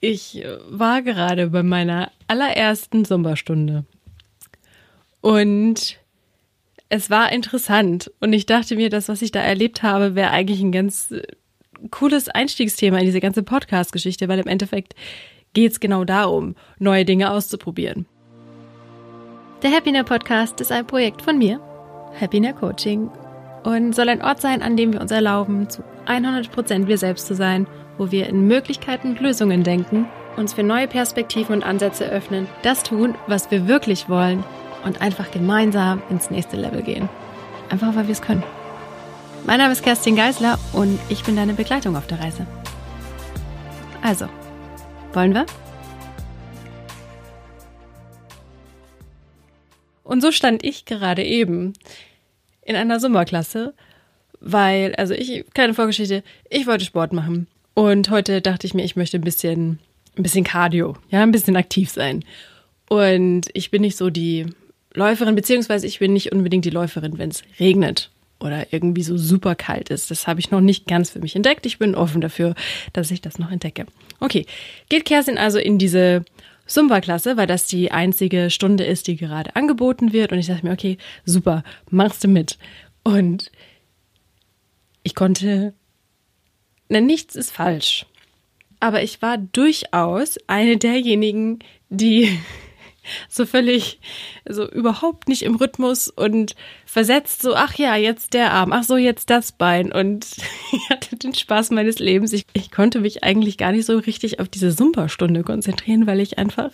Ich war gerade bei meiner allerersten Sommerstunde. Und es war interessant. Und ich dachte mir, das, was ich da erlebt habe, wäre eigentlich ein ganz äh, cooles Einstiegsthema in diese ganze Podcast-Geschichte, weil im Endeffekt geht es genau darum, neue Dinge auszuprobieren. Der Happiner Podcast ist ein Projekt von mir, Happiner Coaching, und soll ein Ort sein, an dem wir uns erlauben, zu 100% wir selbst zu sein, wo wir in Möglichkeiten und Lösungen denken, uns für neue Perspektiven und Ansätze öffnen, das tun, was wir wirklich wollen und einfach gemeinsam ins nächste Level gehen. Einfach weil wir es können. Mein Name ist Kerstin Geisler und ich bin deine Begleitung auf der Reise. Also, wollen wir? Und so stand ich gerade eben in einer Sommerklasse, weil, also ich, kleine Vorgeschichte, ich wollte Sport machen. Und heute dachte ich mir, ich möchte ein bisschen, ein bisschen Cardio, ja, ein bisschen aktiv sein. Und ich bin nicht so die Läuferin, beziehungsweise ich bin nicht unbedingt die Läuferin, wenn es regnet oder irgendwie so super kalt ist. Das habe ich noch nicht ganz für mich entdeckt. Ich bin offen dafür, dass ich das noch entdecke. Okay, geht Kerstin also in diese Zumba-Klasse, weil das die einzige Stunde ist, die gerade angeboten wird. Und ich dachte mir, okay, super, machst du mit. Und ich konnte, na, nichts ist falsch. Aber ich war durchaus eine derjenigen, die so völlig, so überhaupt nicht im Rhythmus und versetzt so, ach ja, jetzt der Arm, ach so, jetzt das Bein und ich hatte den Spaß meines Lebens. Ich, ich konnte mich eigentlich gar nicht so richtig auf diese Sumperstunde konzentrieren, weil ich einfach,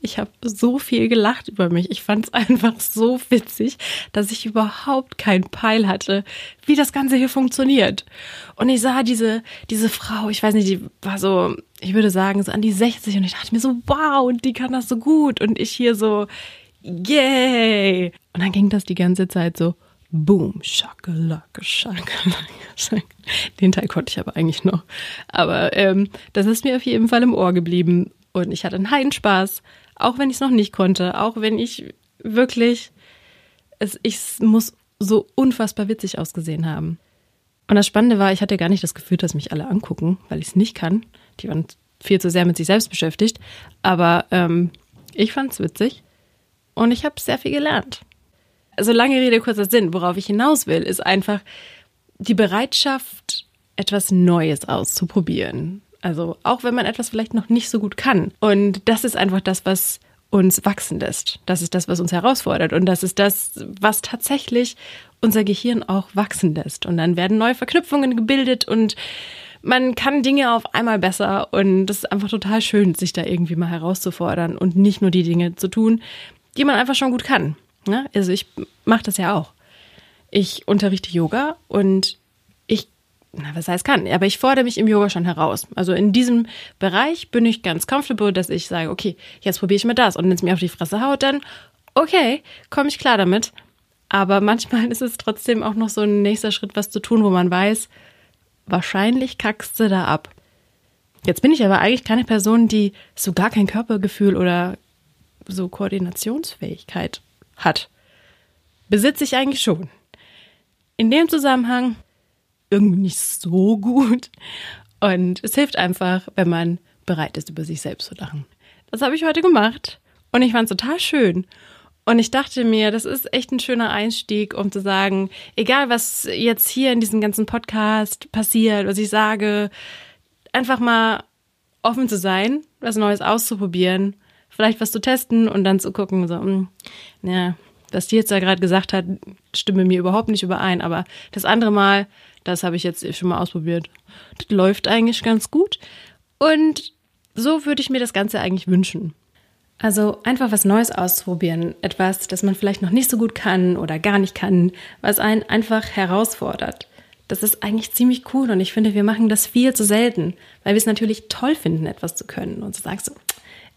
ich habe so viel gelacht über mich. Ich fand es einfach so witzig, dass ich überhaupt keinen Peil hatte, wie das Ganze hier funktioniert. Und ich sah diese, diese Frau, ich weiß nicht, die war so, ich würde sagen, so an die 60 und ich dachte mir so, wow, und die kann das so gut. Und ich hier so, yay. Und dann ging das die ganze Zeit so, boom, schakalaka, schakalaka, schakalaka. Den Teil konnte ich aber eigentlich noch. Aber ähm, das ist mir auf jeden Fall im Ohr geblieben. Und ich hatte einen heiden Spaß, auch wenn ich es noch nicht konnte, auch wenn ich wirklich, es, ich muss so unfassbar witzig ausgesehen haben. Und das Spannende war, ich hatte gar nicht das Gefühl, dass mich alle angucken, weil ich es nicht kann. Die waren viel zu sehr mit sich selbst beschäftigt. Aber ähm, ich fand es witzig und ich habe sehr viel gelernt. Also lange Rede, kurzer Sinn. Worauf ich hinaus will, ist einfach die Bereitschaft, etwas Neues auszuprobieren. Also auch wenn man etwas vielleicht noch nicht so gut kann. Und das ist einfach das, was uns wachsen lässt. Das ist das, was uns herausfordert. Und das ist das, was tatsächlich unser Gehirn auch wachsen lässt. Und dann werden neue Verknüpfungen gebildet und man kann Dinge auf einmal besser. Und das ist einfach total schön, sich da irgendwie mal herauszufordern und nicht nur die Dinge zu tun, die man einfach schon gut kann. Ne? Also ich mache das ja auch. Ich unterrichte Yoga und na, was heißt kann, aber ich fordere mich im Yoga schon heraus. Also in diesem Bereich bin ich ganz comfortable, dass ich sage, okay, jetzt probiere ich mal das. Und wenn es mir auf die Fresse haut, dann okay, komme ich klar damit. Aber manchmal ist es trotzdem auch noch so ein nächster Schritt, was zu tun, wo man weiß, wahrscheinlich kackst du da ab. Jetzt bin ich aber eigentlich keine Person, die so gar kein Körpergefühl oder so Koordinationsfähigkeit hat. Besitze ich eigentlich schon. In dem Zusammenhang irgendwie nicht so gut. Und es hilft einfach, wenn man bereit ist, über sich selbst zu lachen. Das habe ich heute gemacht und ich fand es total schön. Und ich dachte mir, das ist echt ein schöner Einstieg, um zu sagen, egal was jetzt hier in diesem ganzen Podcast passiert, was ich sage, einfach mal offen zu sein, was Neues auszuprobieren vielleicht was zu testen und dann zu gucken, so, mh, hm, ja, was die jetzt da gerade gesagt hat, stimme mir überhaupt nicht überein. Aber das andere Mal, das habe ich jetzt schon mal ausprobiert. Das läuft eigentlich ganz gut. Und so würde ich mir das Ganze eigentlich wünschen. Also einfach was Neues auszuprobieren, etwas, das man vielleicht noch nicht so gut kann oder gar nicht kann, was einen einfach herausfordert. Das ist eigentlich ziemlich cool und ich finde, wir machen das viel zu selten, weil wir es natürlich toll finden, etwas zu können und so sagst du,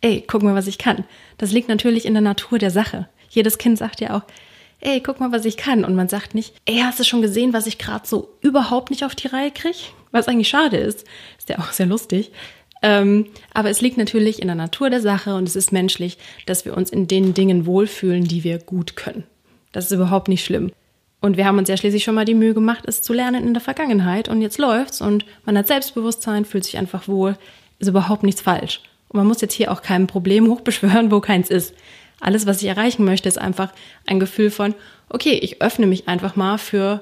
ey, guck mal, was ich kann. Das liegt natürlich in der Natur der Sache. Jedes Kind sagt ja auch, ey, guck mal, was ich kann. Und man sagt nicht, ey, hast du schon gesehen, was ich gerade so überhaupt nicht auf die Reihe kriege? Was eigentlich schade ist. Ist ja auch sehr lustig. Ähm, aber es liegt natürlich in der Natur der Sache und es ist menschlich, dass wir uns in den Dingen wohlfühlen, die wir gut können. Das ist überhaupt nicht schlimm. Und wir haben uns ja schließlich schon mal die Mühe gemacht, es zu lernen in der Vergangenheit und jetzt läuft's und man hat Selbstbewusstsein, fühlt sich einfach wohl ist überhaupt nichts falsch. Und man muss jetzt hier auch kein Problem hochbeschwören, wo keins ist. Alles, was ich erreichen möchte, ist einfach ein Gefühl von, okay, ich öffne mich einfach mal für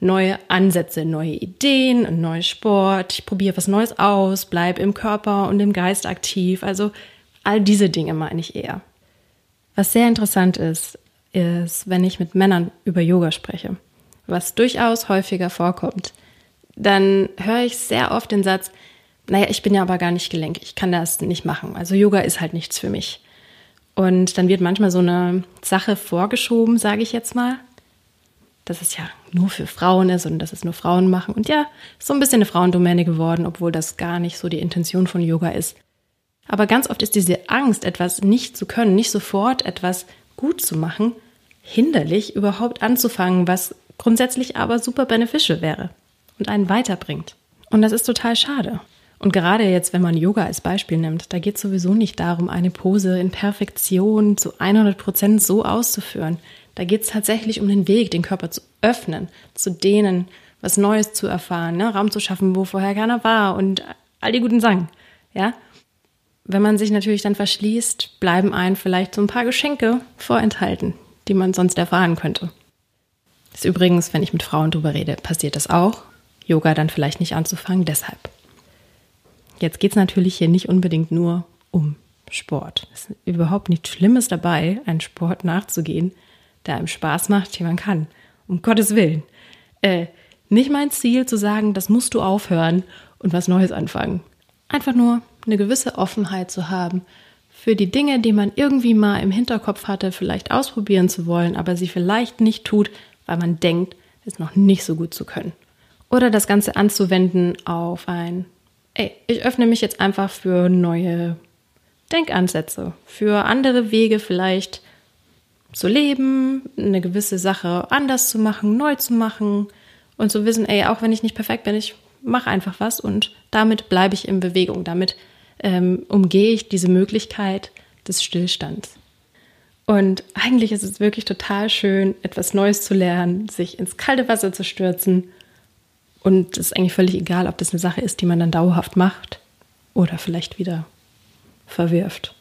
neue Ansätze, neue Ideen, einen neuen Sport, ich probiere was Neues aus, bleibe im Körper und im Geist aktiv. Also all diese Dinge meine ich eher. Was sehr interessant ist, ist, wenn ich mit Männern über Yoga spreche, was durchaus häufiger vorkommt, dann höre ich sehr oft den Satz, naja, ich bin ja aber gar nicht gelenk, ich kann das nicht machen. Also Yoga ist halt nichts für mich. Und dann wird manchmal so eine Sache vorgeschoben, sage ich jetzt mal, dass es ja nur für Frauen ist und dass es nur Frauen machen. Und ja, so ein bisschen eine Frauendomäne geworden, obwohl das gar nicht so die Intention von Yoga ist. Aber ganz oft ist diese Angst, etwas nicht zu können, nicht sofort etwas gut zu machen, hinderlich, überhaupt anzufangen, was grundsätzlich aber super beneficial wäre und einen weiterbringt. Und das ist total schade. Und gerade jetzt, wenn man Yoga als Beispiel nimmt, da geht es sowieso nicht darum, eine Pose in Perfektion zu 100 Prozent so auszuführen. Da geht es tatsächlich um den Weg, den Körper zu öffnen, zu dehnen, was Neues zu erfahren, ne? Raum zu schaffen, wo vorher keiner war und all die guten Sachen. Ja? Wenn man sich natürlich dann verschließt, bleiben einem vielleicht so ein paar Geschenke vorenthalten, die man sonst erfahren könnte. Das ist übrigens, wenn ich mit Frauen drüber rede, passiert das auch. Yoga dann vielleicht nicht anzufangen, deshalb. Jetzt geht es natürlich hier nicht unbedingt nur um Sport. Es ist überhaupt nichts Schlimmes dabei, einen Sport nachzugehen, der einem Spaß macht, den man kann. Um Gottes Willen. Äh, nicht mein Ziel zu sagen, das musst du aufhören und was Neues anfangen. Einfach nur eine gewisse Offenheit zu haben für die Dinge, die man irgendwie mal im Hinterkopf hatte, vielleicht ausprobieren zu wollen, aber sie vielleicht nicht tut, weil man denkt, es noch nicht so gut zu können. Oder das Ganze anzuwenden auf ein, ey, ich öffne mich jetzt einfach für neue Denkansätze, für andere Wege vielleicht zu leben, eine gewisse Sache anders zu machen, neu zu machen und zu wissen, ey, auch wenn ich nicht perfekt bin, ich mache einfach was und damit bleibe ich in Bewegung. Damit ähm, umgehe ich diese Möglichkeit des Stillstands. Und eigentlich ist es wirklich total schön, etwas Neues zu lernen, sich ins kalte Wasser zu stürzen. Und es ist eigentlich völlig egal, ob das eine Sache ist, die man dann dauerhaft macht oder vielleicht wieder verwirft.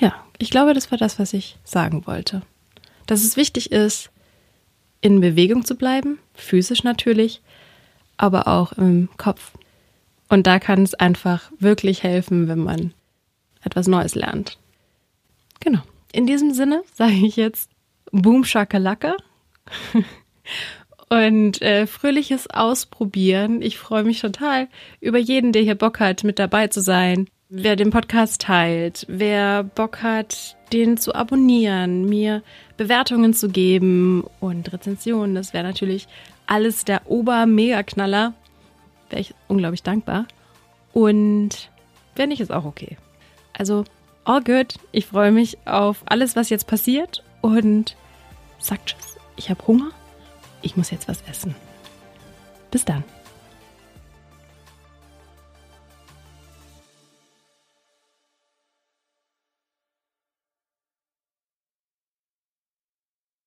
Ja, ich glaube, das war das, was ich sagen wollte. Dass es wichtig ist, in Bewegung zu bleiben, physisch natürlich, aber auch im Kopf. Und da kann es einfach wirklich helfen, wenn man etwas Neues lernt. Genau. In diesem Sinne sage ich jetzt Boom Shakalaka und äh, fröhliches Ausprobieren. Ich freue mich total über jeden, der hier Bock hat, mit dabei zu sein wer den Podcast teilt, wer Bock hat, den zu abonnieren, mir Bewertungen zu geben und Rezensionen, das wäre natürlich alles der Ober-Mega-Knaller. Wäre ich unglaublich dankbar. Und wenn nicht, ist auch okay. Also, all good. Ich freue mich auf alles, was jetzt passiert und sag Tschüss. Ich habe Hunger. Ich muss jetzt was essen. Bis dann.